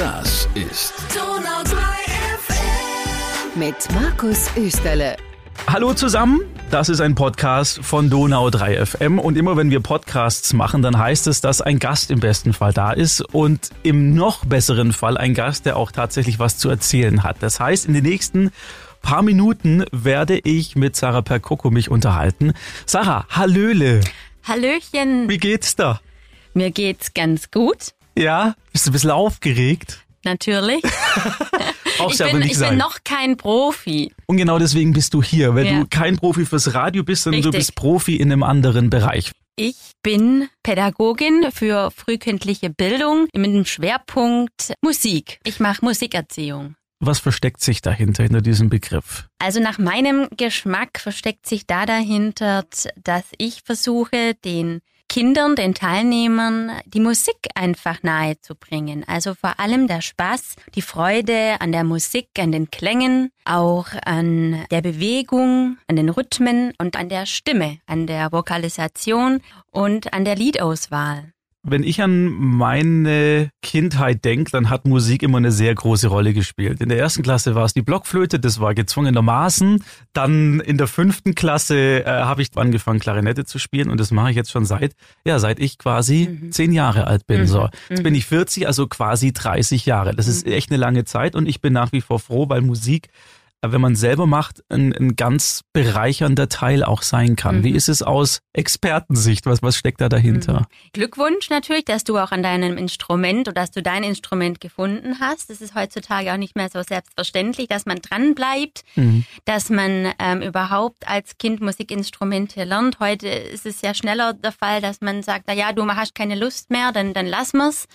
Das ist Donau 3 FM. Mit Markus Österle. Hallo zusammen, das ist ein Podcast von Donau 3 FM und immer wenn wir Podcasts machen, dann heißt es, dass ein Gast im besten Fall da ist und im noch besseren Fall ein Gast, der auch tatsächlich was zu erzählen hat. Das heißt, in den nächsten paar Minuten werde ich mit Sarah Perkoko mich unterhalten. Sarah, Hallöle, Hallöchen, wie geht's da? mir geht's ganz gut, Ja, bist du ein bisschen aufgeregt? natürlich. Ich du bin, ich bin noch kein Profi. und genau deswegen bist du hier, weil Ja. du kein Profi fürs Radio bist, sondern du Richtig. bist Profi in einem anderen Bereich. Ich bin Pädagogin für frühkindliche Bildung mit dem Schwerpunkt Musik. Ich mache Musikerziehung. Was versteckt sich dahinter, hinter diesem Begriff? Also nach meinem Geschmack versteckt sich da dahinter, dass ich versuche, den Kindern, den Teilnehmern die Musik einfach nahe zu bringen. Also vor allem der Spaß, die Freude an der Musik, an den Klängen, auch an der Bewegung, an den Rhythmen und an der Stimme, an der Vokalisation und an der Liedauswahl. Wenn ich an meine Kindheit denke, dann hat Musik immer eine sehr große Rolle gespielt. In der ersten Klasse war es die Blockflöte, das war gezwungenermaßen. Dann in der fünften Klasse äh, habe ich angefangen, Klarinette zu spielen und das mache ich jetzt schon seit, ja, seit ich quasi zehn Jahre alt bin. So, jetzt bin ich 40, also quasi 30 Jahre. Das ist echt eine lange Zeit und ich bin nach wie vor froh, weil Musik wenn man selber macht, ein, ein ganz bereichernder Teil auch sein kann. Wie ist es aus Expertensicht? Was, was steckt da dahinter? Glückwunsch natürlich, dass du auch an deinem Instrument oder dass du dein Instrument gefunden hast. Das ist heutzutage auch nicht mehr so selbstverständlich, dass man dran bleibt, dass man ähm, überhaupt als Kind Musikinstrumente lernt. Heute ist es ja schneller der Fall, dass man sagt, na ja, du hast keine Lust mehr, dann, dann lass mir's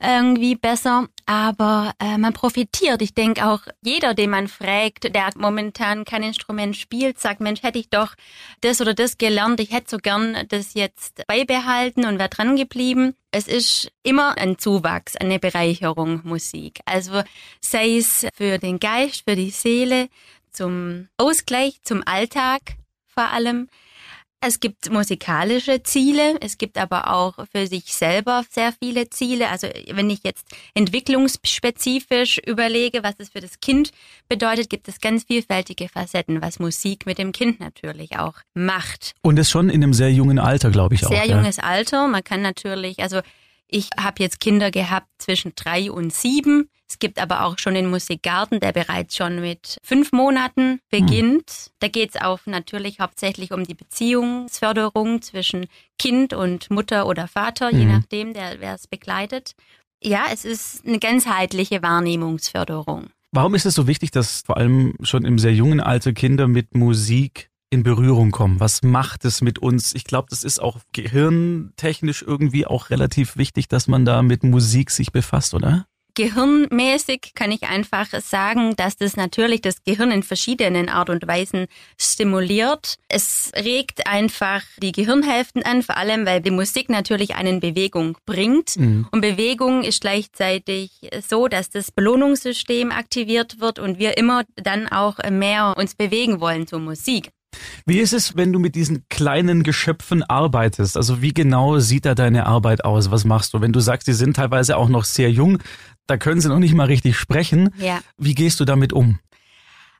irgendwie besser. Aber äh, man profitiert. Ich denke auch jeder, den man fragt, der momentan kein Instrument spielt, sagt, Mensch, hätte ich doch das oder das gelernt, ich hätte so gern das jetzt beibehalten und wäre dran geblieben. Es ist immer ein Zuwachs, eine Bereicherung Musik. Also sei es für den Geist, für die Seele, zum Ausgleich, zum Alltag vor allem. Es gibt musikalische Ziele, es gibt aber auch für sich selber sehr viele Ziele. Also wenn ich jetzt entwicklungsspezifisch überlege, was es für das Kind bedeutet, gibt es ganz vielfältige Facetten, was Musik mit dem Kind natürlich auch macht. Und das schon in einem sehr jungen Alter, glaube ich auch. Sehr ja. junges Alter. Man kann natürlich, also ich habe jetzt Kinder gehabt zwischen drei und sieben. Es gibt aber auch schon den Musikgarten, der bereits schon mit fünf Monaten beginnt. Da geht es auch natürlich hauptsächlich um die Beziehungsförderung zwischen Kind und Mutter oder Vater, je nachdem, der wer es begleitet. Ja, es ist eine ganzheitliche Wahrnehmungsförderung. Warum ist es so wichtig, dass vor allem schon im sehr jungen Alter Kinder mit Musik in Berührung kommen? Was macht es mit uns? Ich glaube, das ist auch gehirntechnisch irgendwie auch relativ wichtig, dass man da mit Musik sich befasst, oder? Gehirnmäßig kann ich einfach sagen, dass das natürlich das Gehirn in verschiedenen Art und Weisen stimuliert. Es regt einfach die Gehirnhälften an, vor allem weil die Musik natürlich einen Bewegung bringt. Und Bewegung ist gleichzeitig so, dass das Belohnungssystem aktiviert wird und wir immer dann auch mehr uns bewegen wollen zur Musik. Wie ist es, wenn du mit diesen kleinen Geschöpfen arbeitest? Also wie genau sieht da deine Arbeit aus? Was machst du? Wenn du sagst, die sind teilweise auch noch sehr jung, da können sie noch nicht mal richtig sprechen. Ja. Wie gehst du damit um?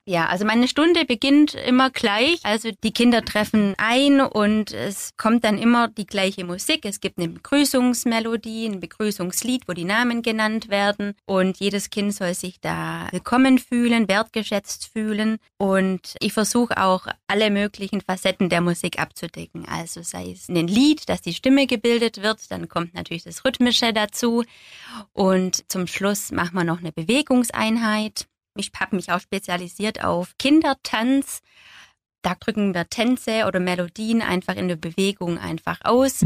Ja, also meine Stunde beginnt immer gleich. Also die Kinder treffen ein und es kommt dann immer die gleiche Musik. Es gibt eine Begrüßungsmelodie, ein Begrüßungslied, wo die Namen genannt werden und jedes Kind soll sich da willkommen fühlen, wertgeschätzt fühlen und ich versuche auch alle möglichen Facetten der Musik abzudecken. Also sei es ein Lied, dass die Stimme gebildet wird, dann kommt natürlich das Rhythmische dazu und zum Schluss machen wir noch eine Bewegungseinheit. Ich habe mich auch spezialisiert auf Kindertanz. Da drücken wir Tänze oder Melodien einfach in der Bewegung einfach aus.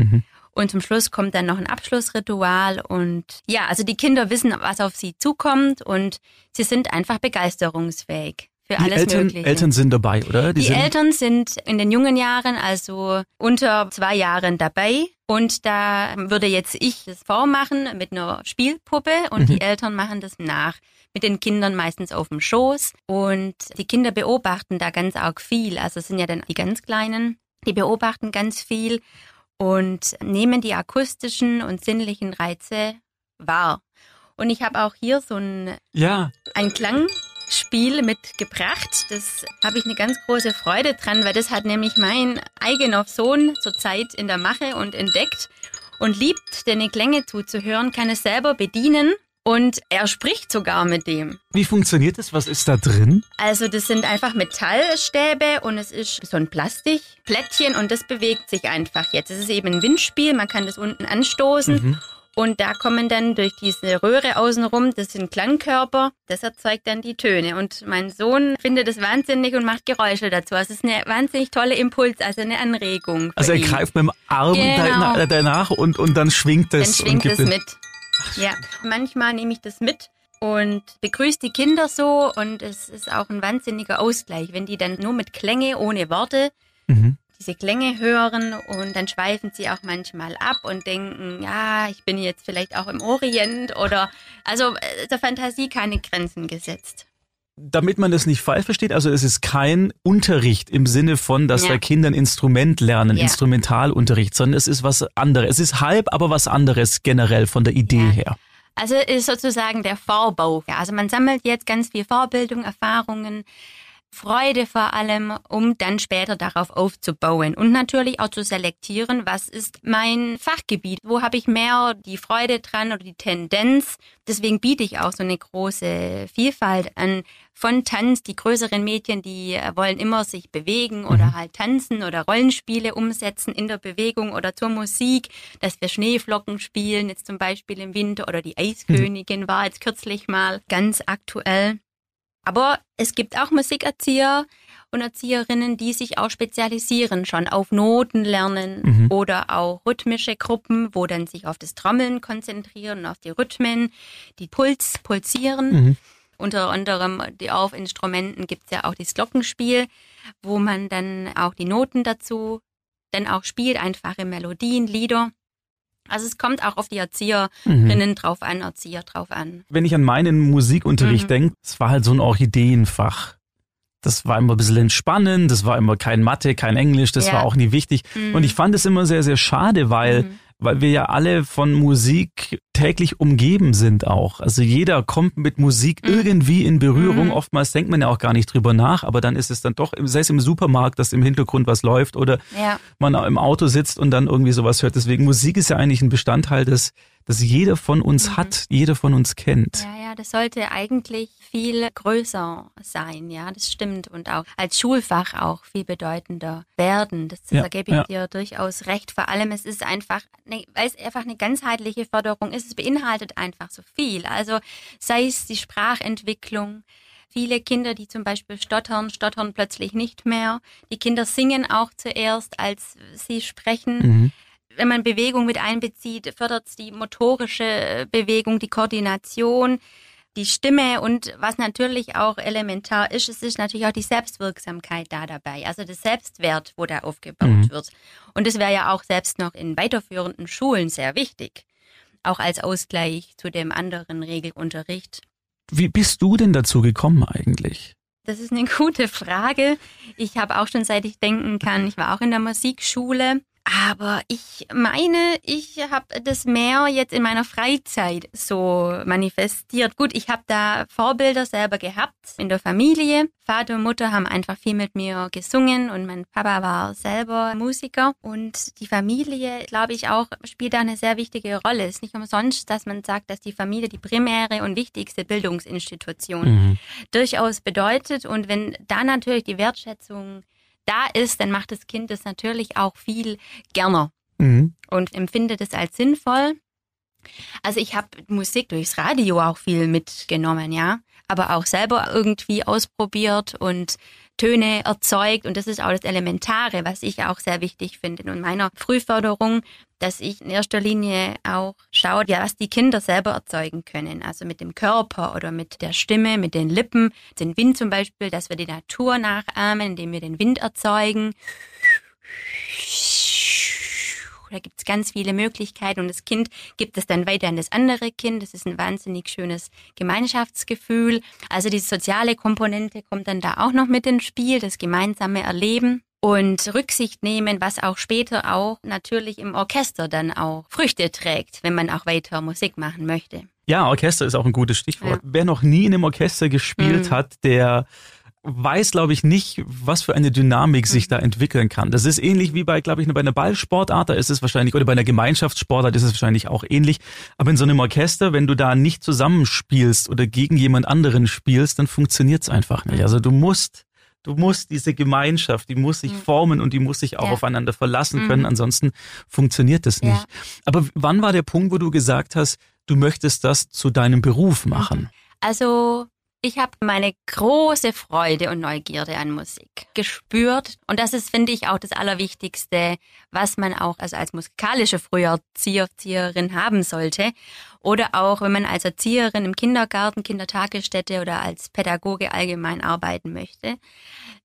Und zum Schluss kommt dann noch ein Abschlussritual. Und ja, also die Kinder wissen, was auf sie zukommt und sie sind einfach begeisterungsfähig für Die alles Eltern, Mögliche. Eltern sind dabei, oder? Die sind, Eltern sind in den jungen Jahren, also unter zwei Jahren dabei. Und da würde jetzt ich das vormachen mit einer Spielpuppe und die Eltern machen das nach. Mit den Kindern meistens auf dem Schoß. Und die Kinder beobachten da ganz arg viel. Also es sind ja dann die ganz Kleinen, die beobachten ganz viel und nehmen die akustischen und sinnlichen Reize wahr. Und ich habe auch hier so ein, Ja. ein Klangspiel mitgebracht. Das habe ich eine ganz große Freude dran, weil das hat nämlich mein eigener Sohn zurzeit in der Mache und entdeckt und liebt, den Klänge zuzuhören, kann es selber bedienen und er spricht sogar mit dem. Wie funktioniert das? Was ist da drin? Also das sind einfach Metallstäbe und es ist so ein Plastikplättchen und das bewegt sich einfach jetzt. Es ist eben ein Windspiel, man kann das unten anstoßen und da kommen dann durch diese Röhre außenrum, das sind Klangkörper, das erzeugt dann die Töne und mein Sohn findet es wahnsinnig und macht Geräusche dazu. Also es ist eine wahnsinnig tolle Impuls, also eine Anregung. Also er ihn. greift mit dem Arm Genau. da- danach und, und dann schwingt Dann es. schwingt und es mit. Ja, manchmal nehme ich das mit und begrüße die Kinder so und es ist auch ein wahnsinniger Ausgleich, wenn die dann nur mit Klänge ohne Worte Mhm. Diese Klänge hören und dann schweifen sie auch manchmal ab und denken, ja, ich bin jetzt vielleicht auch im Orient oder also äh, der Fantasie keine Grenzen gesetzt. Damit man das nicht falsch versteht, also es ist kein Unterricht im Sinne von, dass Ja. da Kinder ein Instrument lernen, Ja. Instrumentalunterricht, sondern es ist was anderes. Es ist halb, aber was anderes generell von der Idee Ja. her. Also ist sozusagen der Vorbau. Also man sammelt jetzt ganz viel Vorbildung, Erfahrungen, Freude vor allem, um dann später darauf aufzubauen und natürlich auch zu selektieren, was ist mein Fachgebiet, wo habe ich mehr die Freude dran oder die Tendenz. Deswegen biete ich auch so eine große Vielfalt an von Tanz. Die größeren Mädchen, die äh, wollen immer sich bewegen oder halt tanzen oder Rollenspiele umsetzen in der Bewegung oder zur Musik, dass wir Schneeflocken spielen, jetzt zum Beispiel im Winter oder die Eiskönigin war jetzt kürzlich mal ganz aktuell. Aber es gibt auch Musikerzieher und Erzieherinnen, die sich auch spezialisieren, schon auf Noten lernen Mhm. oder auch rhythmische Gruppen, wo dann sich auf das Trommeln konzentrieren, auf die Rhythmen, die Puls, Pulsieren. Mhm. Unter anderem die auf Instrumenten gibt's ja auch das Glockenspiel, wo man dann auch die Noten dazu dann auch spielt, einfache Melodien, Lieder. Also es kommt auch auf die Erzieherinnen drauf an, Erzieher drauf an. Wenn ich an meinen Musikunterricht Mhm. denke, es war halt so ein Orchideenfach. Das war immer ein bisschen entspannend, das war immer kein Mathe, kein Englisch, das Ja. war auch nie wichtig. Mhm. Und ich fand es immer sehr, sehr schade, weil, Mhm. Weil wir ja alle von Musik täglich umgeben sind auch. Also jeder kommt mit Musik Mhm. irgendwie in Berührung. Mhm. Oftmals denkt man ja auch gar nicht drüber nach, aber dann ist es dann doch, sei es im Supermarkt, dass im Hintergrund was läuft oder Ja. man im Auto sitzt und dann irgendwie sowas hört. Deswegen Musik ist ja eigentlich ein Bestandteil, das, das jeder von uns Mhm. hat, jeder von uns kennt. Ja, ja, das sollte eigentlich viel größer sein, ja, das stimmt. Und auch als Schulfach auch viel bedeutender werden. Das, Ja, da gebe ich ja. dir durchaus recht. Vor allem, es ist einfach, ne, weil es einfach eine ganzheitliche Förderung ist, es beinhaltet einfach so viel. Also sei es die Sprachentwicklung, Viele Kinder, die zum Beispiel stottern, stottern plötzlich nicht mehr. Die Kinder singen auch zuerst, als sie sprechen Mhm. Wenn man Bewegung mit einbezieht, fördert es die motorische Bewegung, die Koordination, die Stimme und was natürlich auch elementar ist, es ist natürlich auch die Selbstwirksamkeit da dabei, also das Selbstwert, wo da aufgebaut Mhm. wird. Und das wäre ja auch selbst noch in weiterführenden Schulen sehr wichtig, auch als Ausgleich zu dem anderen Regelunterricht. Wie bist du denn dazu gekommen eigentlich? Das ist eine gute Frage. Ich habe auch schon seit ich denken kann, ich war auch in der Musikschule. Aber ich meine, ich habe das mehr jetzt in meiner Freizeit so manifestiert. Gut, ich habe da Vorbilder selber gehabt in der Familie. Vater und Mutter haben einfach viel mit mir gesungen und mein Papa war selber Musiker. Und die Familie, glaube ich, auch spielt da eine sehr wichtige Rolle. Es ist nicht umsonst, dass man sagt, dass die Familie die primäre und wichtigste Bildungsinstitution Mhm. durchaus bedeutet. Und wenn da natürlich die Wertschätzung da ist, dann macht das Kind das natürlich auch viel gerner Mhm. und empfindet es als sinnvoll. Also ich habe Musik durchs Radio auch viel mitgenommen, ja, aber auch selber irgendwie ausprobiert und Töne erzeugt und das ist auch das Elementare, was ich auch sehr wichtig finde in meiner Frühförderung, dass ich in erster Linie auch schaue, ja, was die Kinder selber erzeugen können, also mit dem Körper oder mit der Stimme, mit den Lippen, den Wind zum Beispiel, dass wir die Natur nachahmen, indem wir den Wind erzeugen. Da gibt's ganz viele Möglichkeiten und das Kind gibt es dann weiter an das andere Kind. Das ist ein wahnsinnig schönes Gemeinschaftsgefühl. Also die soziale Komponente kommt dann da auch noch mit ins Spiel, das gemeinsame Erleben. und Rücksicht nehmen, was auch später auch natürlich im Orchester dann auch Früchte trägt, wenn man auch weiter Musik machen möchte. Ja, Orchester ist auch ein gutes Stichwort. Ja. Wer noch nie in einem Orchester gespielt Mhm. hat, der weiß, glaube ich, nicht, was für eine Dynamik sich Mhm. da entwickeln kann. Das ist ähnlich wie bei, glaube ich, bei einer Ballsportart, da ist es wahrscheinlich, oder bei einer Gemeinschaftssportart ist es wahrscheinlich auch ähnlich. Aber in so einem Orchester, wenn du da nicht zusammenspielst oder gegen jemand anderen spielst, dann funktioniert es einfach nicht. Also du musst Du musst diese Gemeinschaft, die muss sich formen und die muss sich auch Ja. aufeinander verlassen können, ansonsten funktioniert das nicht. Ja. Aber wann war der Punkt, wo du gesagt hast, du möchtest das zu deinem Beruf machen? Also ich habe meine große Freude und Neugierde an Musik gespürt. Und das ist, finde ich, auch das Allerwichtigste, was man auch also als musikalische Früherzieher, Erzieherin haben sollte. Oder auch, wenn man als Erzieherin im Kindergarten, Kindertagesstätte oder als Pädagoge allgemein arbeiten möchte.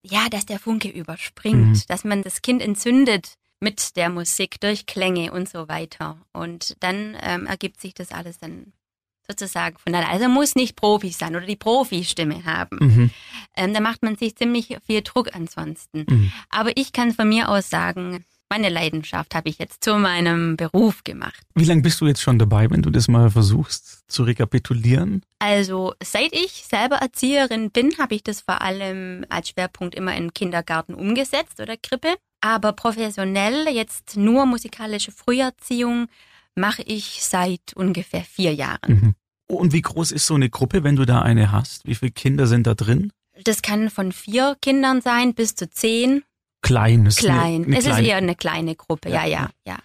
Ja, dass der Funke überspringt, Mhm. dass man das Kind entzündet mit der Musik durch Klänge und so weiter. Und dann ähm, ergibt sich das alles dann sozusagen von alleine. Also muss nicht Profi sein oder die Profi-Stimme haben. Mhm. Ähm, da macht man sich ziemlich viel Druck ansonsten. Mhm. Aber ich kann von mir aus sagen, meine Leidenschaft habe ich jetzt zu meinem Beruf gemacht. Wie lange bist du jetzt schon dabei, wenn du das mal versuchst zu rekapitulieren? Also seit ich selber Erzieherin bin, habe ich das vor allem als Schwerpunkt immer im Kindergarten umgesetzt oder Krippe. Aber professionell jetzt nur musikalische Früherziehung mache ich seit ungefähr vier Jahren. Mhm. Und wie groß ist so eine Gruppe, wenn du da eine hast? Wie viele Kinder sind da drin? Das kann von vier Kindern sein bis zu zehn. Klein. ist eine- Klein. eine es kleine- ist eher eine kleine Gruppe. Ja. Ja, ja, ja.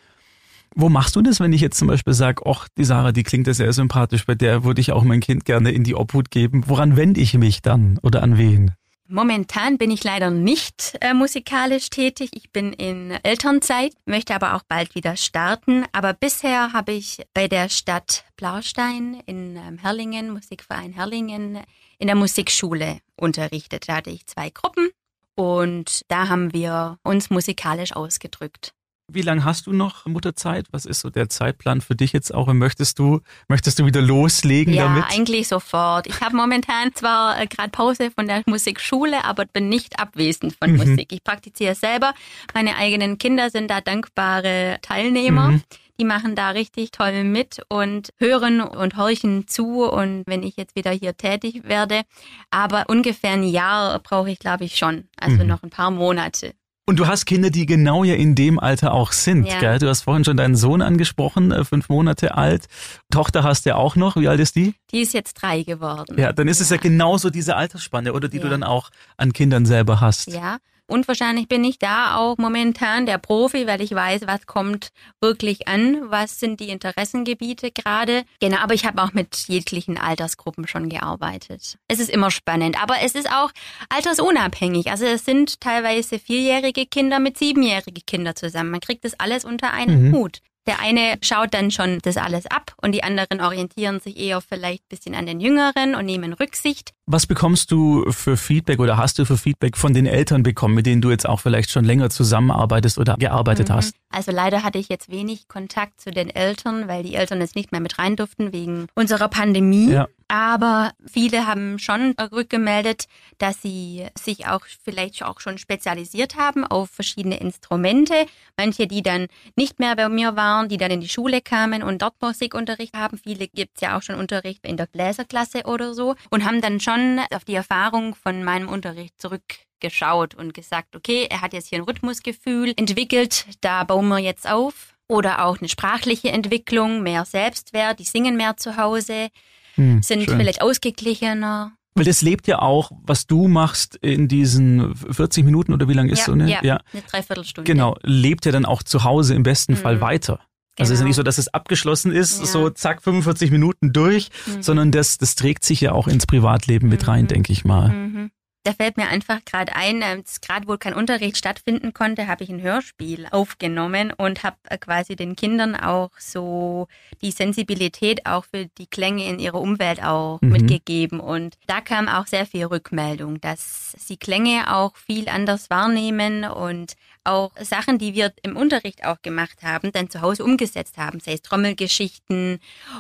Wo machst du das, wenn ich jetzt zum Beispiel sage, ach, die Sarah, die klingt ja sehr sympathisch, bei der würde ich auch mein Kind gerne in die Obhut geben. Woran wende ich mich dann oder an wen? Momentan bin ich leider nicht äh, musikalisch tätig. Ich bin in Elternzeit, möchte aber auch bald wieder starten. Aber bisher habe ich bei der Stadt Blaustein in ähm, Herlingen, Musikverein Herlingen, in der Musikschule unterrichtet. Da hatte ich zwei Gruppen und da haben wir uns musikalisch ausgedrückt. Wie lange hast du noch Mutterzeit? Was ist so der Zeitplan für dich jetzt auch? Und möchtest du, möchtest du wieder loslegen Ja, damit? eigentlich sofort. Ich habe momentan zwar äh, gerade Pause von der Musikschule, aber bin nicht abwesend von Mhm. Musik. Ich praktiziere selber. Meine eigenen Kinder sind da dankbare Teilnehmer. Mhm. Die machen da richtig toll mit und hören und horchen zu. Und wenn ich jetzt wieder hier tätig werde, aber ungefähr ein Jahr brauche ich, glaube ich, schon. Also Mhm. noch ein paar Monate. Und du hast Kinder, die genau ja in dem Alter auch sind. Ja. Gell? Du hast vorhin schon deinen Sohn angesprochen, äh, fünf Monate alt. Tochter hast du ja auch noch. Wie alt ist die? Die ist jetzt drei geworden. Ja, dann ist es ja genauso diese Altersspanne, oder die du Ja. dann auch an Kindern selber hast. Ja. Und wahrscheinlich bin ich da auch momentan der Profi, weil ich weiß, was kommt wirklich an, was sind die Interessengebiete gerade. Genau, aber ich habe auch mit jeglichen Altersgruppen schon gearbeitet. Es ist immer spannend, aber es ist auch altersunabhängig. Also es sind teilweise vierjährige Kinder mit siebenjährige Kinder zusammen. Man kriegt das alles unter einen Mhm. Hut. Der eine schaut dann schon das alles ab und die anderen orientieren sich eher vielleicht ein bisschen an den Jüngeren und nehmen Rücksicht. Was bekommst du für Feedback oder hast du für Feedback von den Eltern bekommen, mit denen du jetzt auch vielleicht schon länger zusammenarbeitest oder gearbeitet Mhm. hast? Also leider hatte ich jetzt wenig Kontakt zu den Eltern, weil die Eltern jetzt nicht mehr mit rein durften wegen unserer Pandemie. Ja. Aber viele haben schon rückgemeldet, dass sie sich auch vielleicht auch schon spezialisiert haben auf verschiedene Instrumente. Manche, die dann nicht mehr bei mir waren, die dann in die Schule kamen und dort Musikunterricht haben. Viele gibt's ja auch schon Unterricht in der Bläserklasse oder so und haben dann schon auf die Erfahrung von meinem Unterricht zurückgeschaut und gesagt, okay, er hat jetzt hier ein Rhythmusgefühl entwickelt, da bauen wir jetzt auf. Oder auch eine sprachliche Entwicklung, mehr Selbstwert, die singen mehr zu Hause, Hm, sind schön. vielleicht ausgeglichener. Weil das lebt ja auch, was du machst in diesen 40 Minuten oder wie lang ist ja, so eine? ja, eine Dreiviertelstunde. Genau, lebt ja dann auch zu Hause im besten Fall Mhm. weiter. Also es ist ja nicht so, dass es abgeschlossen ist, Ja. so zack, 45 Minuten durch, Mhm. sondern das, das trägt sich ja auch ins Privatleben mit rein, Mhm. denke ich mal. Mhm. Da fällt mir einfach gerade ein, äh, dass gerade wo kein Unterricht stattfinden konnte, habe ich ein Hörspiel aufgenommen und habe äh, quasi den Kindern auch so die Sensibilität auch für die Klänge in ihrer Umwelt auch Mhm. mitgegeben. Und da kam auch sehr viel Rückmeldung, dass sie Klänge auch viel anders wahrnehmen und auch Sachen, die wir im Unterricht auch gemacht haben, dann zu Hause umgesetzt haben, sei es Trommelgeschichten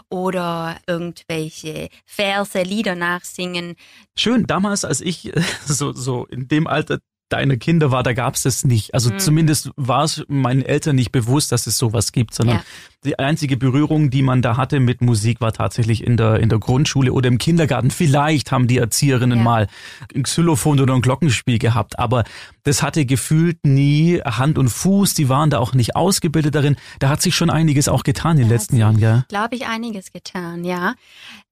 oder irgendwelche Verse, Lieder nachsingen. Schön, damals, als ich äh, so, so in dem Alter deiner Kinder war, da gab es das nicht. Also zumindest war es meinen Eltern nicht bewusst, dass es sowas gibt, sondern Ja. die einzige Berührung, die man da hatte mit Musik, war tatsächlich in der, in der Grundschule oder im Kindergarten. Vielleicht haben die Erzieherinnen Ja. mal ein Xylophon oder ein Glockenspiel gehabt, aber das hatte gefühlt nie Hand und Fuß. Die waren da auch nicht ausgebildet darin. Da hat sich schon einiges auch getan in den Da letzten Jahren, gell? glaube ich, einiges getan, ja.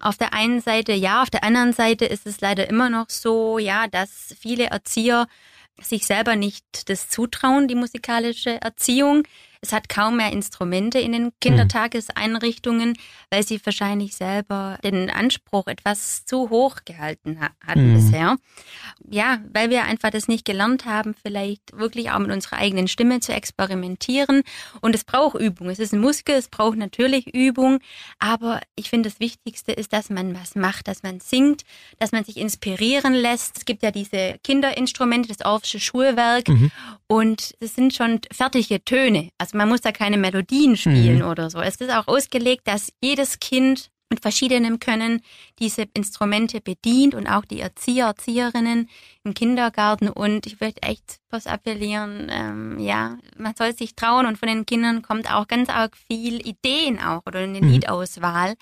Auf der einen Seite ja, auf der anderen Seite ist es leider immer noch so, ja, dass viele Erzieher sich selber nicht das zutrauen, die musikalische Erziehung. Es hat kaum mehr Instrumente in den Kindertageseinrichtungen, weil sie wahrscheinlich selber den Anspruch etwas zu hoch gehalten ha hatten Mhm. bisher. Ja, weil wir einfach das nicht gelernt haben, vielleicht wirklich auch mit unserer eigenen Stimme zu experimentieren. Und es braucht Übung. Es ist ein Muskel, es braucht natürlich Übung. Aber ich finde, das Wichtigste ist, dass man was macht, dass man singt, dass man sich inspirieren lässt. Es gibt ja diese Kinderinstrumente, das Orffsche Schulwerk. Mhm. Und es sind schon fertige Töne. Also man muss da keine Melodien spielen oder so. Es ist auch ausgelegt, dass jedes Kind mit verschiedenem Können diese Instrumente bedient und auch die Erzieher, Erzieherinnen im Kindergarten. Und ich würde echt was appellieren, ähm, ja, man soll sich trauen und von den Kindern kommt auch ganz arg viel Ideen auch oder eine Mhm. Liedauswahl.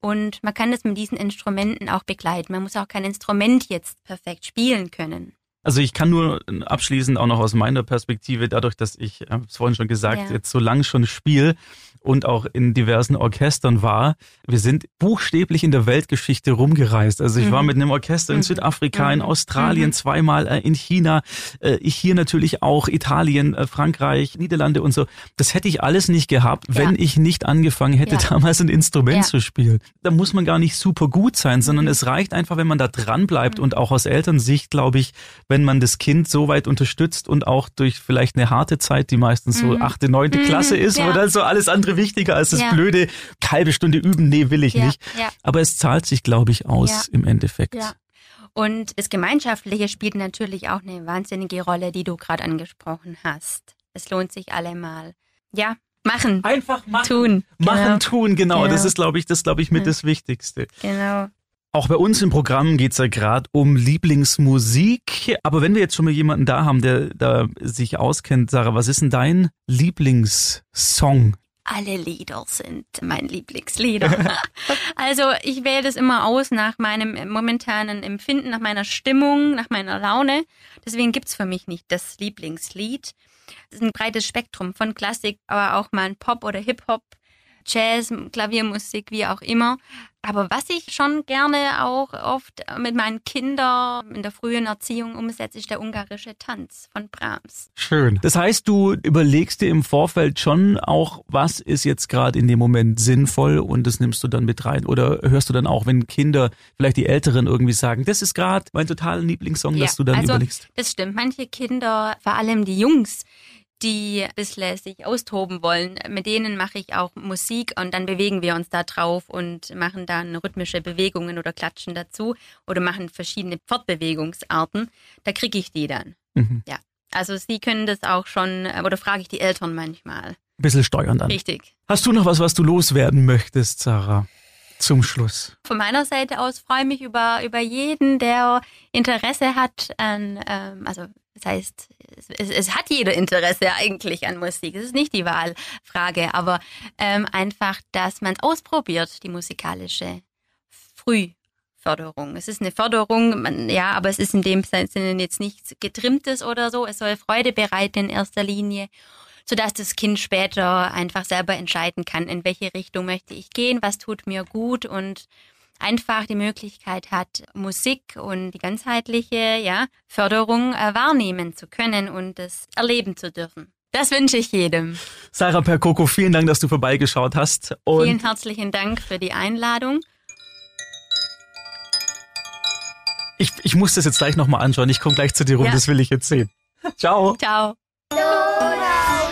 Und man kann das mit diesen Instrumenten auch begleiten. Man muss auch kein Instrument jetzt perfekt spielen können. Also ich kann nur abschließend auch noch aus meiner Perspektive, dadurch, dass ich, habe es vorhin schon gesagt, Ja. jetzt so lang schon spiele und auch in diversen Orchestern war, wir sind buchstäblich in der Weltgeschichte rumgereist. Also ich war Mhm. mit einem Orchester in Mhm. Südafrika, in Mhm. Australien Mhm. zweimal, äh, in China, äh, ich hier natürlich auch, Italien, äh, Frankreich, Niederlande und so. Das hätte ich alles nicht gehabt, Ja. wenn ich nicht angefangen hätte, Ja. damals ein Instrument Ja. zu spielen. Da muss man gar nicht super gut sein, sondern Mhm. es reicht einfach, wenn man da dran bleibt und auch aus Elternsicht, glaube ich, wenn man das Kind so weit unterstützt und auch durch vielleicht eine harte Zeit, die meistens so achte, neunte Klasse ist, wo dann so alles andere wichtiger als das Ja. blöde halbe Stunde üben, nee, will ich Ja, nicht. ja. Aber es zahlt sich, glaube ich, aus Ja. im Endeffekt. Ja. Und das Gemeinschaftliche spielt natürlich auch eine wahnsinnige Rolle, die du gerade angesprochen hast. Es lohnt sich allemal. Ja, machen, Einfach machen. tun. Machen, Genau. tun, genau. Genau. Das ist, glaube ich, das glaube ich mit Ja. das Wichtigste. Genau. Auch bei uns im Programm geht's ja gerade um Lieblingsmusik. Aber wenn wir jetzt schon mal jemanden da haben, der da sich auskennt, Sarah, was ist denn dein Lieblingssong? Alle Lieder sind mein Lieblingslieder. also ich wähle das immer aus nach meinem momentanen Empfinden, nach meiner Stimmung, nach meiner Laune. Deswegen gibt's für mich nicht das Lieblingslied. Es ist ein breites Spektrum von Klassik, aber auch mal ein Pop oder Hip-Hop, Jazz, Klaviermusik, wie auch immer. Aber was ich schon gerne auch oft mit meinen Kindern in der frühen Erziehung umsetze, ist der ungarische Tanz von Brahms. Schön. Das heißt, du überlegst dir im Vorfeld schon auch, was ist jetzt gerade in dem Moment sinnvoll und das nimmst du dann mit rein. Oder hörst du dann auch, wenn Kinder, vielleicht die Älteren irgendwie sagen, das ist gerade mein totaler Lieblingssong, dass du dann also, überlegst. Das stimmt. Manche Kinder, vor allem die Jungs, die ein bisschen sich austoben wollen, mit denen mache ich auch Musik und dann bewegen wir uns da drauf und machen dann rhythmische Bewegungen oder klatschen dazu oder machen verschiedene Fortbewegungsarten. Da kriege ich die dann. Mhm. Ja. Also sie können das auch schon, äh, oder frage ich die Eltern manchmal. Ein bisschen steuern dann. Richtig. Hast du noch was, was du loswerden möchtest, Sarah? Zum Schluss. Von meiner Seite aus freue ich mich über, über jeden, der Interesse hat an, ähm, also das heißt, es, es hat jeder Interesse eigentlich an Musik. Es ist nicht die Wahlfrage, aber ähm, einfach, dass man es ausprobiert, die musikalische Frühförderung. Es ist eine Förderung, man, ja, aber es ist in dem Sinne jetzt nichts Getrimmtes oder so. Es soll Freude bereiten in erster Linie sodass das Kind später einfach selber entscheiden kann, in welche Richtung möchte ich gehen, was tut mir gut und einfach die Möglichkeit hat, Musik und die ganzheitliche ja, Förderung äh, wahrnehmen zu können und es erleben zu dürfen. Das wünsche ich jedem. Sarah Percoco, vielen Dank, dass du vorbeigeschaut hast. Und Vielen herzlichen Dank für die Einladung. ich, ich muss das jetzt gleich nochmal anschauen. Ich komme gleich zu dir rum, Ja. das will ich jetzt sehen. Ciao. Ciao. Lola,